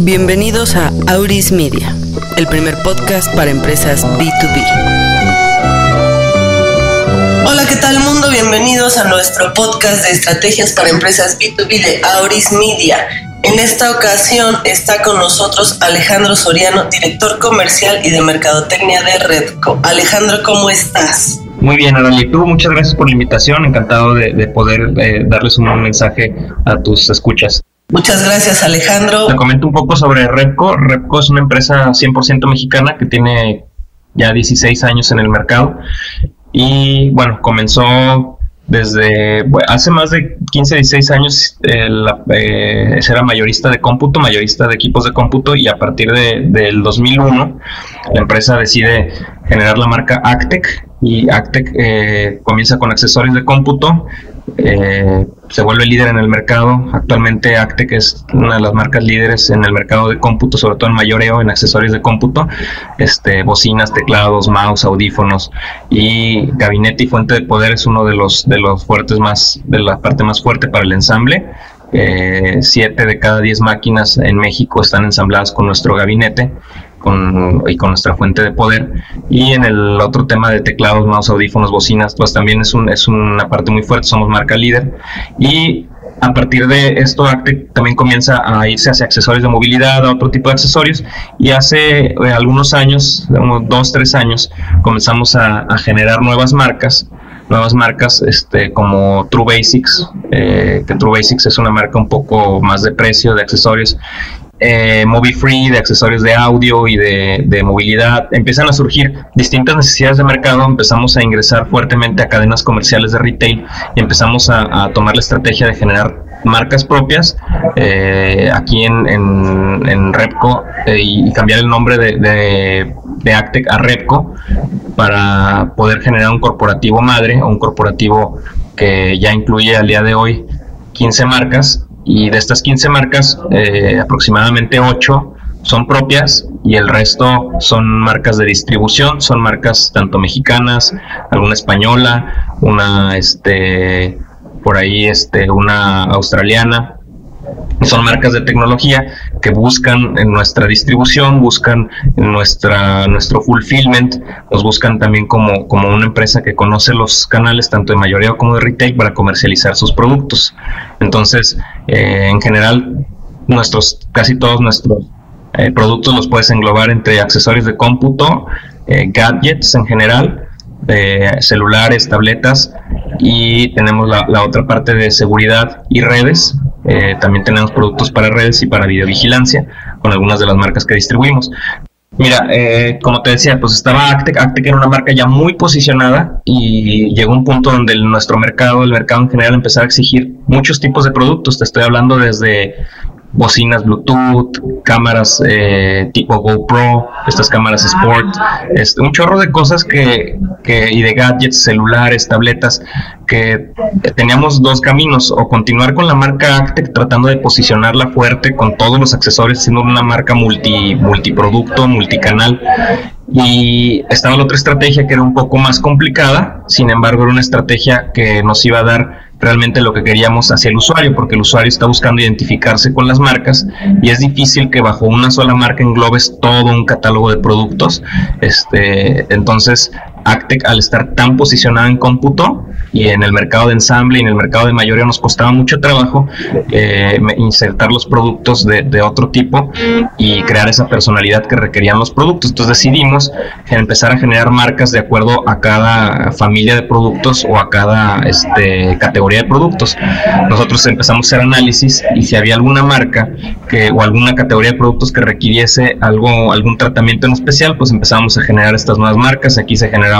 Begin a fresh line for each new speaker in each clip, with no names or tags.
Bienvenidos a Auris Media, el primer podcast para empresas B2B.
Hola, ¿qué tal mundo? Bienvenidos a nuestro podcast de estrategias para empresas B2B de Auris Media. En esta ocasión está con nosotros Alejandro Soriano, director comercial y de mercadotecnia de Redco. Alejandro, ¿cómo estás?
Muy bien, Arali, tú muchas gracias por la invitación, encantado de, poder eh, darles un mensaje a tus escuchas.
Muchas gracias, Alejandro.
Te comento un poco sobre Repco. Repco es una empresa 100% mexicana que tiene ya 16 años en el mercado y bueno, comenzó desde hace más de 15, 16 años eh, eh, era mayorista de cómputo, mayorista de equipos de cómputo y a partir de, del 2001 la empresa decide generar la marca Actec y Actec eh, comienza con accesorios de cómputo, eh, se vuelve líder en el mercado. Actualmente Actec es una de las marcas líderes en el mercado de cómputo, sobre todo en mayoreo, en accesorios de cómputo, este, bocinas, teclados, mouse, audífonos y gabinete y fuente de poder es uno de los de los fuertes más, de la parte más fuerte para el ensamble. Eh, siete de cada diez máquinas en México están ensambladas con nuestro gabinete y con nuestra fuente de poder. Y en el otro tema de teclados, mouse, audífonos, bocinas, pues también es, un, es una parte muy fuerte, somos marca líder. Y a partir de esto, Acte también comienza a irse hacia accesorios de movilidad, a otro tipo de accesorios. Y hace eh, algunos años, unos dos, tres años, comenzamos a, generar nuevas marcas nuevas marcas este, como True Basics, eh, que True Basics es una marca un poco más de precio, de accesorios, eh, Movie Free, de accesorios de audio y de, movilidad, empiezan a surgir distintas necesidades de mercado, empezamos a ingresar fuertemente a cadenas comerciales de retail y empezamos a, tomar la estrategia de generar marcas propias eh, aquí en, Repco eh, y cambiar el nombre de, de, de, Actec a Repco para poder generar un corporativo madre o un corporativo que ya incluye al día de hoy 15 marcas y de estas 15 marcas, eh, aproximadamente 8 son propias y el resto son marcas de distribución, son marcas tanto mexicanas, alguna española, una este por ahí este una australiana. Son marcas de tecnología que buscan en nuestra distribución, buscan en nuestra, nuestro fulfillment, nos buscan también como, como una empresa que conoce los canales tanto de mayoría como de retail para comercializar sus productos. Entonces, eh, en general, nuestros, casi todos nuestros eh, productos los puedes englobar entre accesorios de cómputo, eh, gadgets en general, celulares, tabletas y tenemos la, otra parte de seguridad y redes. también tenemos productos para redes y para videovigilancia con algunas de las marcas que distribuimos. Mira, eh, como te decía, pues estaba Actec, Actec era una marca ya muy posicionada y llegó un punto donde nuestro mercado, el mercado en general, empezó a exigir muchos tipos de productos. Te estoy hablando desde bocinas Bluetooth, cámaras eh, tipo GoPro, estas cámaras Sport, este, un chorro de cosas que, que, y de gadgets, celulares, tabletas, que teníamos dos caminos, o continuar con la marca Actec tratando de posicionarla fuerte con todos los accesorios, siendo una marca multi, multiproducto, multicanal, y estaba la otra estrategia que era un poco más complicada, sin embargo era una estrategia que nos iba a dar realmente lo que queríamos hacia el usuario, porque el usuario está buscando identificarse con las marcas y es difícil que bajo una sola marca englobes todo un catálogo de productos. Este, entonces, Actec, al estar tan posicionada en cómputo y en el mercado de ensamble y en el mercado de mayoría, nos costaba mucho trabajo eh, insertar los productos de, de, otro tipo y crear esa personalidad que requerían los productos. Entonces decidimos empezar a generar marcas de acuerdo a cada familia de productos o a cada este, categoría de productos. Nosotros empezamos a hacer análisis y si había alguna marca que, o alguna categoría de productos que requiriese algo, algún tratamiento en especial, pues empezamos a generar estas nuevas marcas. Aquí se genera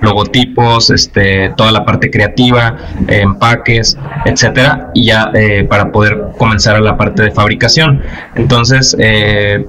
logotipos, este, toda la parte creativa, empaques, etcétera, y ya eh, para poder comenzar a la parte de fabricación. Entonces, eh,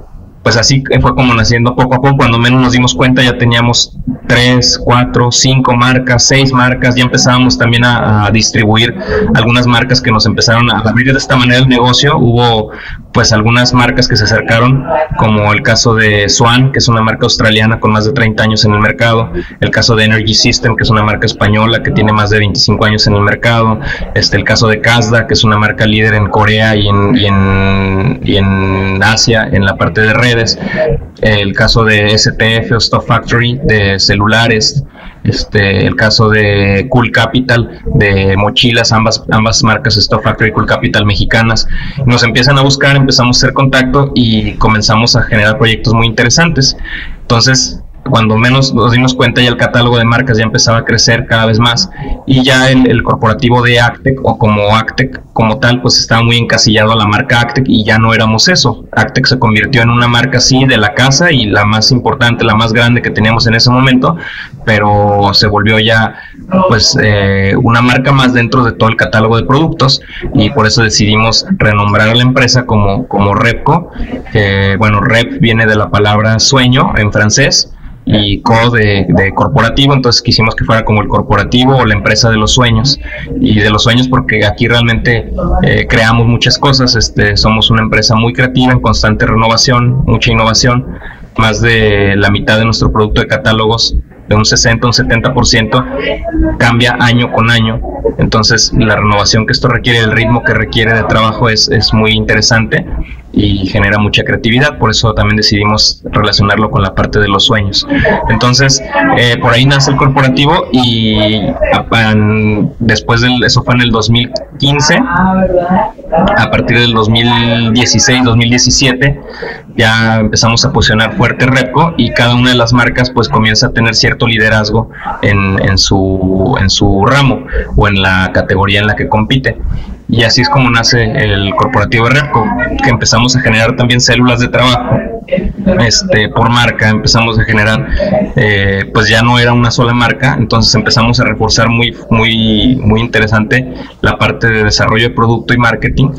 pues así fue como naciendo poco a poco. Cuando menos nos dimos cuenta ya teníamos tres, cuatro, cinco marcas, seis marcas. Ya empezábamos también a, distribuir algunas marcas que nos empezaron a abrir de esta manera el negocio. Hubo pues algunas marcas que se acercaron, como el caso de Swan, que es una marca australiana con más de 30 años en el mercado, el caso de Energy System, que es una marca española que tiene más de 25 años en el mercado, este, el caso de Kazda, que es una marca líder en Corea y en, y en, y en Asia en la parte de redes. El caso de STF o Stuff Factory de celulares, este, el caso de Cool Capital de mochilas, ambas, ambas marcas Stuff Factory y Cool Capital mexicanas. Nos empiezan a buscar, empezamos a hacer contacto y comenzamos a generar proyectos muy interesantes. Entonces, cuando menos nos dimos cuenta ya el catálogo de marcas ya empezaba a crecer cada vez más y ya el, corporativo de Actec o como Actec como tal pues estaba muy encasillado a la marca Actec y ya no éramos eso. Actec se convirtió en una marca así de la casa y la más importante, la más grande que teníamos en ese momento, pero se volvió ya pues eh, una marca más dentro de todo el catálogo de productos y por eso decidimos renombrar a la empresa como, como Repco, bueno, Rep viene de la palabra sueño en francés y co de, corporativo, entonces quisimos que fuera como el corporativo o la empresa de los sueños y de los sueños porque aquí realmente eh, creamos muchas cosas, este, somos una empresa muy creativa en constante renovación, mucha innovación, más de la mitad de nuestro producto de catálogos de un 60 un 70% cambia año con año. Entonces, la renovación que esto requiere, el ritmo que requiere de trabajo es, es muy interesante y genera mucha creatividad, por eso también decidimos relacionarlo con la parte de los sueños. Entonces, eh, por ahí nace el corporativo y después de eso fue en el 2015, a partir del 2016, 2017, ya empezamos a posicionar fuerte Repco y cada una de las marcas pues comienza a tener cierto liderazgo en, en, su, en su ramo o en la categoría en la que compite. Y así es como nace el corporativo Repco, que empezamos a generar también células de trabajo este, por marca, empezamos a generar, eh, pues ya no era una sola marca, entonces empezamos a reforzar muy, muy, muy interesante la parte de desarrollo de producto y marketing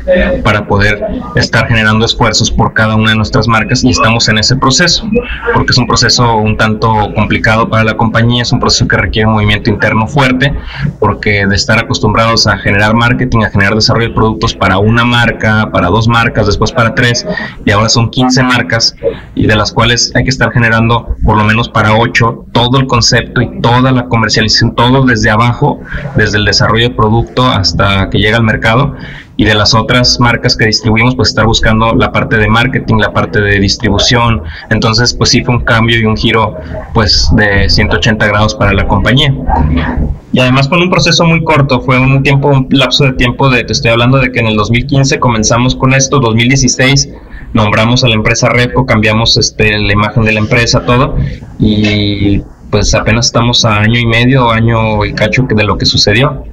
para poder estar generando esfuerzos por cada una de nuestras marcas y estamos en ese proceso, porque es un proceso un tanto complicado para la compañía, es un proceso que requiere un movimiento interno fuerte, porque de estar acostumbrados a generar marketing, a generar desarrollo de productos para una marca, para dos marcas, después para tres, y ahora son 15 marcas y de las cuales hay que estar generando por lo menos para ocho todo el concepto y toda la comercialización, todo desde abajo, desde el desarrollo de producto hasta que llega al mercado y de las otras marcas que distribuimos, pues estar buscando la parte de marketing, la parte de distribución. Entonces, pues sí fue un cambio y un giro pues de 180 grados para la compañía. Y además con un proceso muy corto, fue un tiempo, un lapso de tiempo de, te estoy hablando de que en el 2015 comenzamos con esto, 2016 nombramos a la empresa Repco, cambiamos este, la imagen de la empresa, todo, y pues apenas estamos a año y medio, año y cacho de lo que sucedió.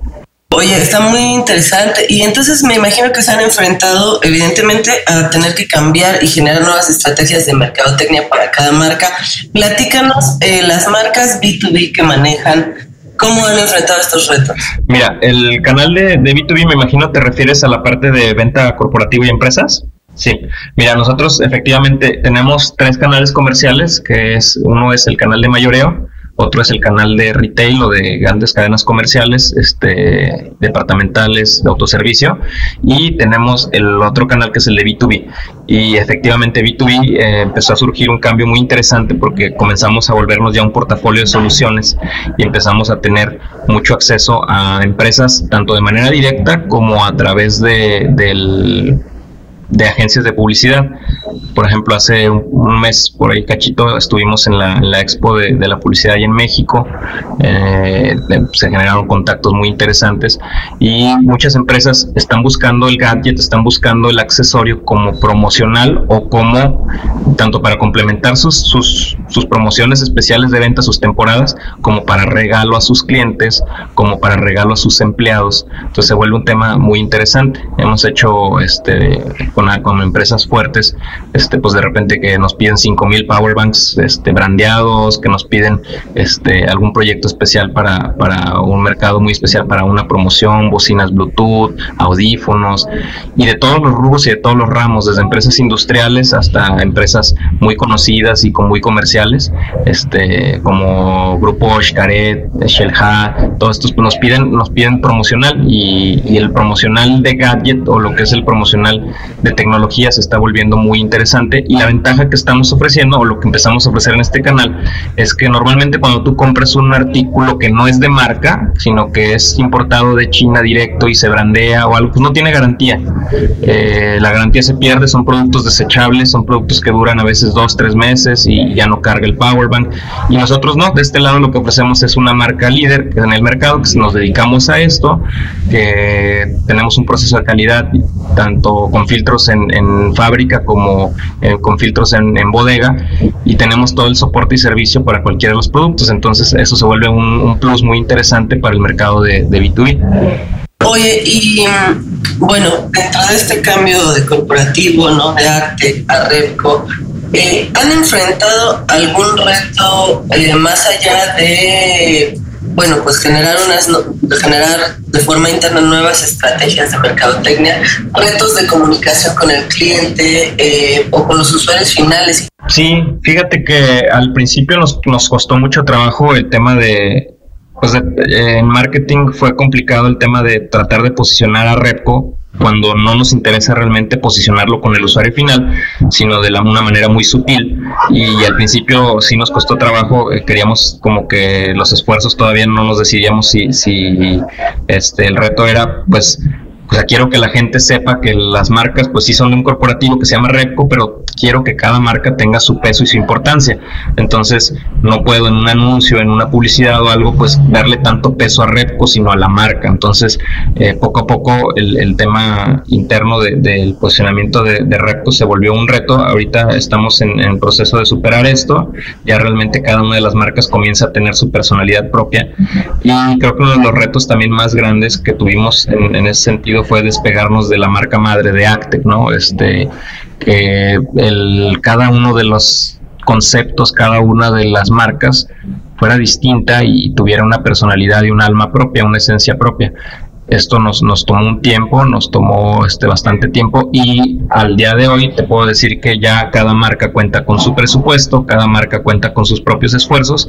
Oye, está muy interesante. Y entonces me imagino que se han enfrentado, evidentemente, a tener que cambiar y generar nuevas estrategias de mercadotecnia para cada marca. Platícanos eh, las marcas B2B que manejan. ¿Cómo han enfrentado estos retos?
Mira, el canal de, de B2B, me imagino, te refieres a la parte de venta corporativa y empresas. Sí, mira, nosotros efectivamente tenemos tres canales comerciales, que es uno es el canal de mayoreo, otro es el canal de retail o de grandes cadenas comerciales, este, departamentales de autoservicio, y tenemos el otro canal que es el de B2B. Y efectivamente B2B eh, empezó a surgir un cambio muy interesante porque comenzamos a volvernos ya un portafolio de soluciones y empezamos a tener mucho acceso a empresas tanto de manera directa como a través de, del de agencias de publicidad. Por ejemplo, hace un, mes por ahí cachito estuvimos en la, expo de, la publicidad ahí en México. Eh, se generaron contactos muy interesantes y muchas empresas están buscando el gadget, están buscando el accesorio como promocional o como tanto para complementar sus, sus, sus promociones especiales de venta, sus temporadas, como para regalo a sus clientes, como para regalo a sus empleados. Entonces se vuelve un tema muy interesante. Hemos hecho este con, con empresas fuertes este, pues de repente que nos piden 5000 powerbanks este, brandeados, que nos piden este, algún proyecto especial para, para un mercado muy especial, para una promoción, bocinas Bluetooth, audífonos, y de todos los rubros y de todos los ramos, desde empresas industriales hasta empresas muy conocidas y con muy comerciales, este, como Grupo Xcaret, Shelha, todos estos pues, nos piden, nos piden promocional y, y el promocional de gadget o lo que es el promocional de tecnología se está volviendo muy interesante y la ventaja que estamos ofreciendo o lo que empezamos a ofrecer en este canal es que normalmente cuando tú compras un artículo que no es de marca, sino que es importado de China directo y se brandea o algo, pues no tiene garantía. Eh, la garantía se pierde, son productos desechables, son productos que duran a veces dos, tres meses y ya no carga el power bank. Y nosotros no, de este lado lo que ofrecemos es una marca líder en el mercado, que nos dedicamos a esto, que tenemos un proceso de calidad tanto con filtros en, fábrica como eh, con filtros en, bodega y tenemos todo el soporte y servicio para cualquiera de los productos. Entonces eso se vuelve un, plus muy interesante para el mercado de, de B2B.
Oye, y bueno, dentro de este cambio de corporativo, ¿no? De arte a Repco, eh, ¿han enfrentado algún reto eh, más allá de bueno, pues generar unas generar de forma interna nuevas estrategias de mercadotecnia, retos de comunicación con el cliente eh, o con los usuarios finales.
Sí, fíjate que al principio nos, nos costó mucho trabajo el tema de, pues en marketing fue complicado el tema de tratar de posicionar a Repco cuando no nos interesa realmente posicionarlo con el usuario final, sino de la, una manera muy sutil. Y, al principio sí nos costó trabajo, eh, queríamos como que los esfuerzos todavía no nos decidíamos si, si este, el reto era pues o sea, quiero que la gente sepa que las marcas, pues sí son de un corporativo que se llama Repco, pero quiero que cada marca tenga su peso y su importancia. Entonces, no puedo en un anuncio, en una publicidad o algo, pues darle tanto peso a Repco, sino a la marca. Entonces, eh, poco a poco el, tema interno del posicionamiento de, de, Repco se volvió un reto. Ahorita estamos en, el proceso de superar esto. Ya realmente cada una de las marcas comienza a tener su personalidad propia. Y creo que uno de los retos también más grandes que tuvimos en, en ese sentido fue despegarnos de la marca madre de Actec, ¿no? Este, que cada uno de los conceptos, cada una de las marcas fuera distinta y tuviera una personalidad y un alma propia, una esencia propia. Esto nos, nos tomó un tiempo, nos tomó este, bastante tiempo y al día de hoy te puedo decir que ya cada marca cuenta con su presupuesto, cada marca cuenta con sus propios esfuerzos,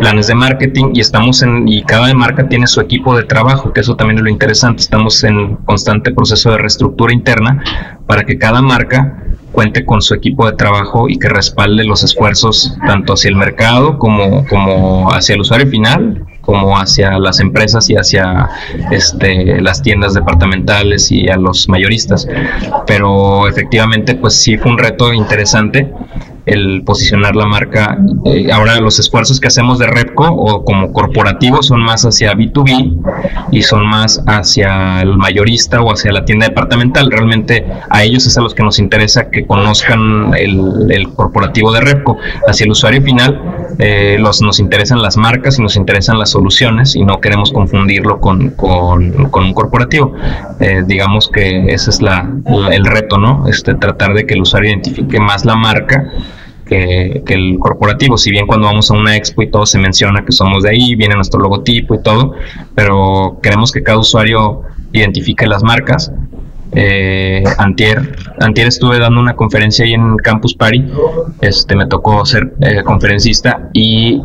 planes de marketing y estamos en y cada marca tiene su equipo de trabajo, que eso también es lo interesante. Estamos en constante proceso de reestructura interna para que cada marca cuente con su equipo de trabajo y que respalde los esfuerzos tanto hacia el mercado como, como hacia el usuario final como hacia las empresas y hacia este, las tiendas departamentales y a los mayoristas. Pero efectivamente, pues sí fue un reto interesante el posicionar la marca. Eh, ahora los esfuerzos que hacemos de Repco o como corporativo son más hacia B2B y son más hacia el mayorista o hacia la tienda departamental. Realmente a ellos es a los que nos interesa que conozcan el, corporativo de Repco. Hacia el usuario final eh, los, nos interesan las marcas y nos interesan las soluciones y no queremos confundirlo con, con, un corporativo. Eh, digamos que ese es la, el reto, ¿no? Este, tratar de que el usuario identifique más la marca que, el corporativo. Si bien cuando vamos a una expo y todo se menciona que somos de ahí, viene nuestro logotipo y todo, pero queremos que cada usuario identifique las marcas. Eh, antier, antier estuve dando una conferencia ahí en Campus Party, este, me tocó ser eh, conferencista y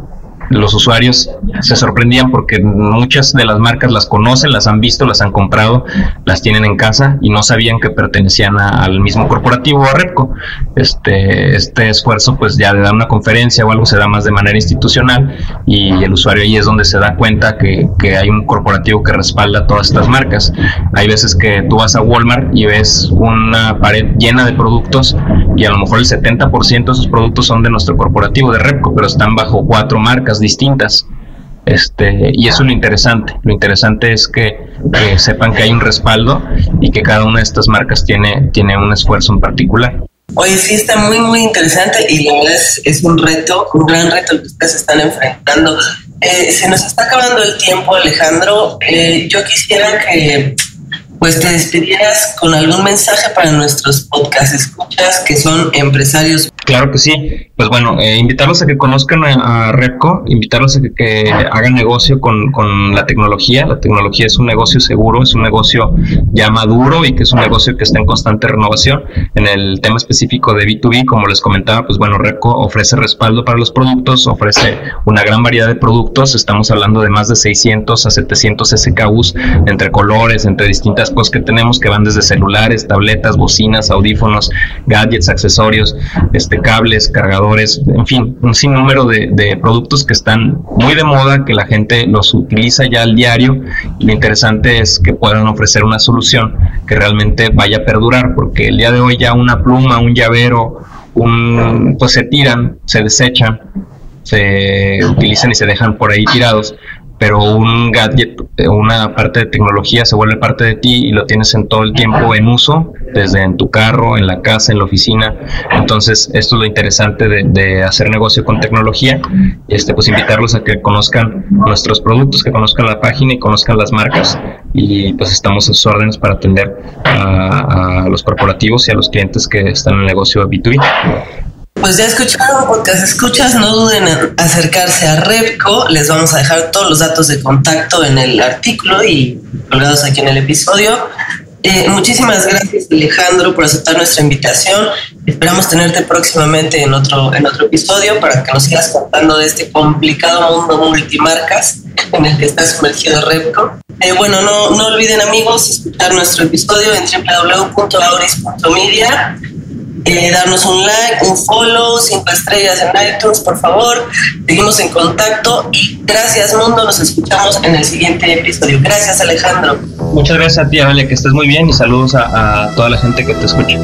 los usuarios se sorprendían porque muchas de las marcas las conocen, las han visto, las han comprado, las tienen en casa y no sabían que pertenecían al mismo corporativo o a Repco. Este, este esfuerzo pues ya de dar una conferencia o algo se da más de manera institucional y el usuario ahí es donde se da cuenta que, que hay un corporativo que respalda todas estas marcas. Hay veces que tú vas a Walmart y ves una pared llena de productos y a lo mejor el 70% de esos productos son de nuestro corporativo de Repco, pero están bajo cuatro marcas distintas. Este, y eso es lo interesante. Lo interesante es que, sepan que hay un respaldo y que cada una de estas marcas tiene, tiene un esfuerzo en particular.
Oye, sí, está muy, muy interesante y la verdad es, un reto, un gran reto que ustedes están enfrentando. Eh, se nos está acabando el tiempo, Alejandro. Eh, yo quisiera que pues te despidieras con algún mensaje para nuestros podcast escuchas que son empresarios.
Claro que sí. Pues bueno, eh, invitarlos a que conozcan a, Repco, invitarlos a que, hagan negocio con, con, la tecnología. La tecnología es un negocio seguro, es un negocio ya maduro y que es un negocio que está en constante renovación. En el tema específico de B2B, como les comentaba, pues bueno, Repco ofrece respaldo para los productos, ofrece una gran variedad de productos. Estamos hablando de más de 600 a 700 SKUs entre colores, entre distintas que tenemos que van desde celulares, tabletas, bocinas, audífonos, gadgets, accesorios, este, cables, cargadores, en fin, un sinnúmero de, de productos que están muy de moda, que la gente los utiliza ya al diario. Y lo interesante es que puedan ofrecer una solución que realmente vaya a perdurar, porque el día de hoy ya una pluma, un llavero, un, pues se tiran, se desechan, se utilizan y se dejan por ahí tirados pero un gadget, eh, una parte de tecnología se vuelve parte de ti y lo tienes en todo el tiempo en uso, desde en tu carro, en la casa, en la oficina. Entonces, esto es lo interesante de, hacer negocio con tecnología. Este, pues invitarlos a que conozcan nuestros productos, que conozcan la página y conozcan las marcas. Y pues estamos a sus órdenes para atender a, a los corporativos y a los clientes que están en el negocio de B2B.
Pues ya escucharon podcast escuchas, no duden en acercarse a Repco, les vamos a dejar todos los datos de contacto en el artículo y colgados aquí en el episodio. Eh, muchísimas gracias Alejandro por aceptar nuestra invitación. Esperamos tenerte próximamente en otro, en otro episodio para que nos sigas contando de este complicado mundo multimarcas en el que está sumergido Repco. Eh, bueno, no, no olviden amigos escuchar nuestro episodio en www.auris.media eh, darnos un like, un follow, cinco estrellas en iTunes, por favor. Seguimos en contacto y gracias, mundo. Nos escuchamos en el siguiente episodio. Gracias, Alejandro.
Muchas gracias a ti, Ale, que estés muy bien y saludos a, a toda la gente que te escucha.